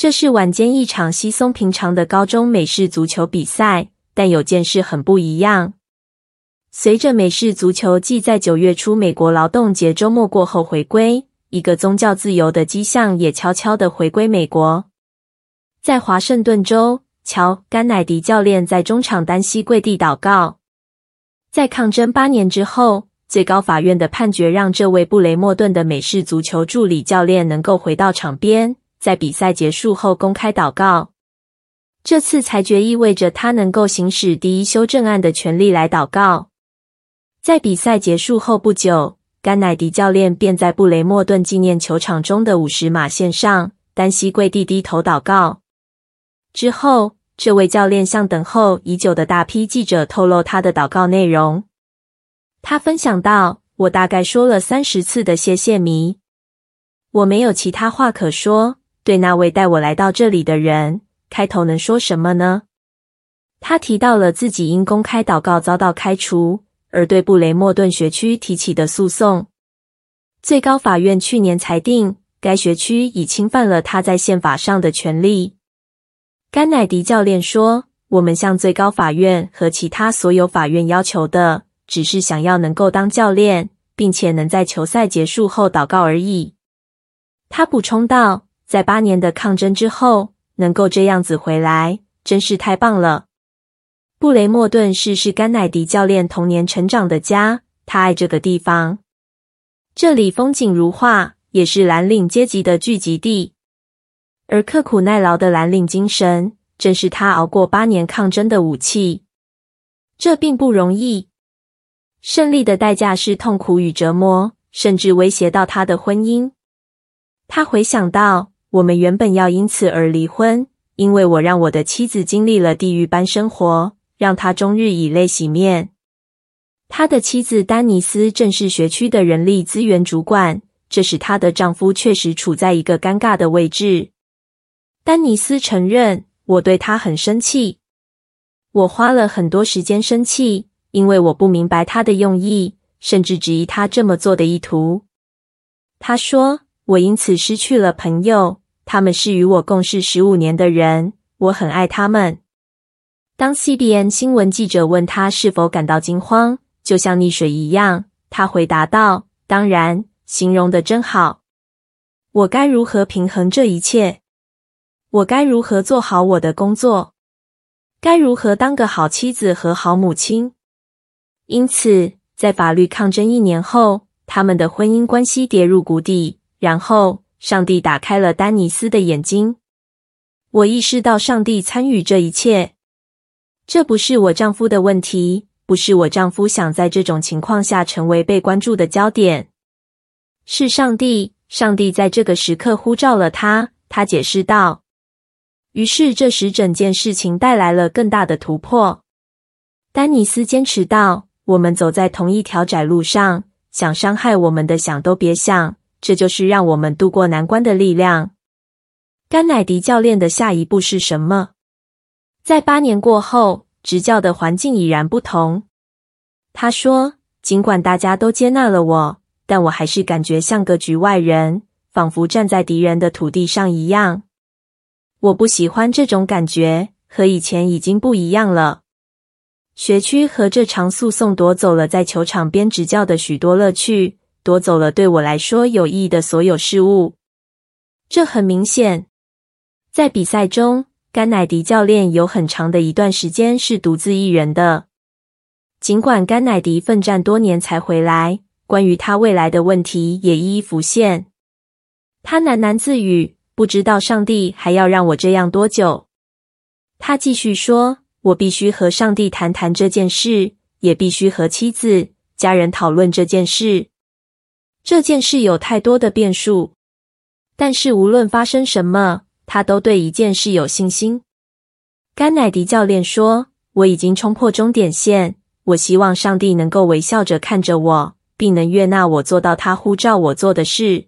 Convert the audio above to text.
这是晚间一场稀松平常的高中美式足球比赛，但有件事很不一样。随着美式足球季在九月初美国劳动节周末过后回归，一个宗教自由的迹象也悄悄地回归美国。在华盛顿州，乔·甘乃迪教练在中场单膝跪地祷告。在抗争八年之后，最高法院的判决让这位布雷默顿的美式足球助理教练能够回到场边。在比赛结束后公开祷告，这次裁决意味着他能够行使第一修正案的权利来祷告。在比赛结束后不久，甘乃迪教练便在布雷默顿纪念球场中的五十码线上单膝跪地低头祷告。之后，这位教练向等候已久的大批记者透露他的祷告内容。他分享道：“我大概说了三十次的谢谢迷，我没有其他话可说。”对那位带我来到这里的人，开头能说什么呢？他提到了自己因公开祷告遭到开除，而对布雷默顿学区提起的诉讼。最高法院去年裁定，该学区已侵犯了他在宪法上的权利。甘乃迪教练说：“我们向最高法院和其他所有法院要求的，只是想要能够当教练，并且能在球赛结束后祷告而已。”他补充道。在八年的抗争之后，能够这样子回来，真是太棒了。布雷默顿市是甘乃迪教练童年成长的家，他爱这个地方。这里风景如画，也是蓝领阶级的聚集地。而刻苦耐劳的蓝领精神，正是他熬过八年抗争的武器。这并不容易，胜利的代价是痛苦与折磨，甚至威胁到他的婚姻。他回想到。我们原本要因此而离婚，因为我让我的妻子经历了地狱般生活，让她终日以泪洗面。他的妻子丹尼斯正是学区的人力资源主管，这使她的丈夫确实处在一个尴尬的位置。丹尼斯承认，我对他很生气，我花了很多时间生气，因为我不明白他的用意，甚至质疑他这么做的意图。他说。我因此失去了朋友，他们是与我共事十五年的人，我很爱他们。当 CBN 新闻记者问他是否感到惊慌，就像溺水一样，他回答道：“当然，形容的真好。我该如何平衡这一切？我该如何做好我的工作？该如何当个好妻子和好母亲？”因此，在法律抗争一年后，他们的婚姻关系跌入谷底。然后，上帝打开了丹尼斯的眼睛。我意识到上帝参与这一切。这不是我丈夫的问题，不是我丈夫想在这种情况下成为被关注的焦点。是上帝，上帝在这个时刻呼召了他。他解释道。于是，这使整件事情带来了更大的突破。丹尼斯坚持道：“我们走在同一条窄路上，想伤害我们的想都别想。”这就是让我们度过难关的力量。甘乃迪教练的下一步是什么？在八年过后，执教的环境已然不同。他说：“尽管大家都接纳了我，但我还是感觉像个局外人，仿佛站在敌人的土地上一样。我不喜欢这种感觉，和以前已经不一样了。学区和这场诉讼夺走了在球场边执教的许多乐趣。”夺走了对我来说有意义的所有事物。这很明显，在比赛中，甘乃迪教练有很长的一段时间是独自一人的。尽管甘乃迪奋战多年才回来，关于他未来的问题也一一浮现。他喃喃自语：“不知道上帝还要让我这样多久。”他继续说：“我必须和上帝谈谈这件事，也必须和妻子、家人讨论这件事。”这件事有太多的变数，但是无论发生什么，他都对一件事有信心。甘乃迪教练说：“我已经冲破终点线，我希望上帝能够微笑着看着我，并能悦纳我做到他呼召我做的事。”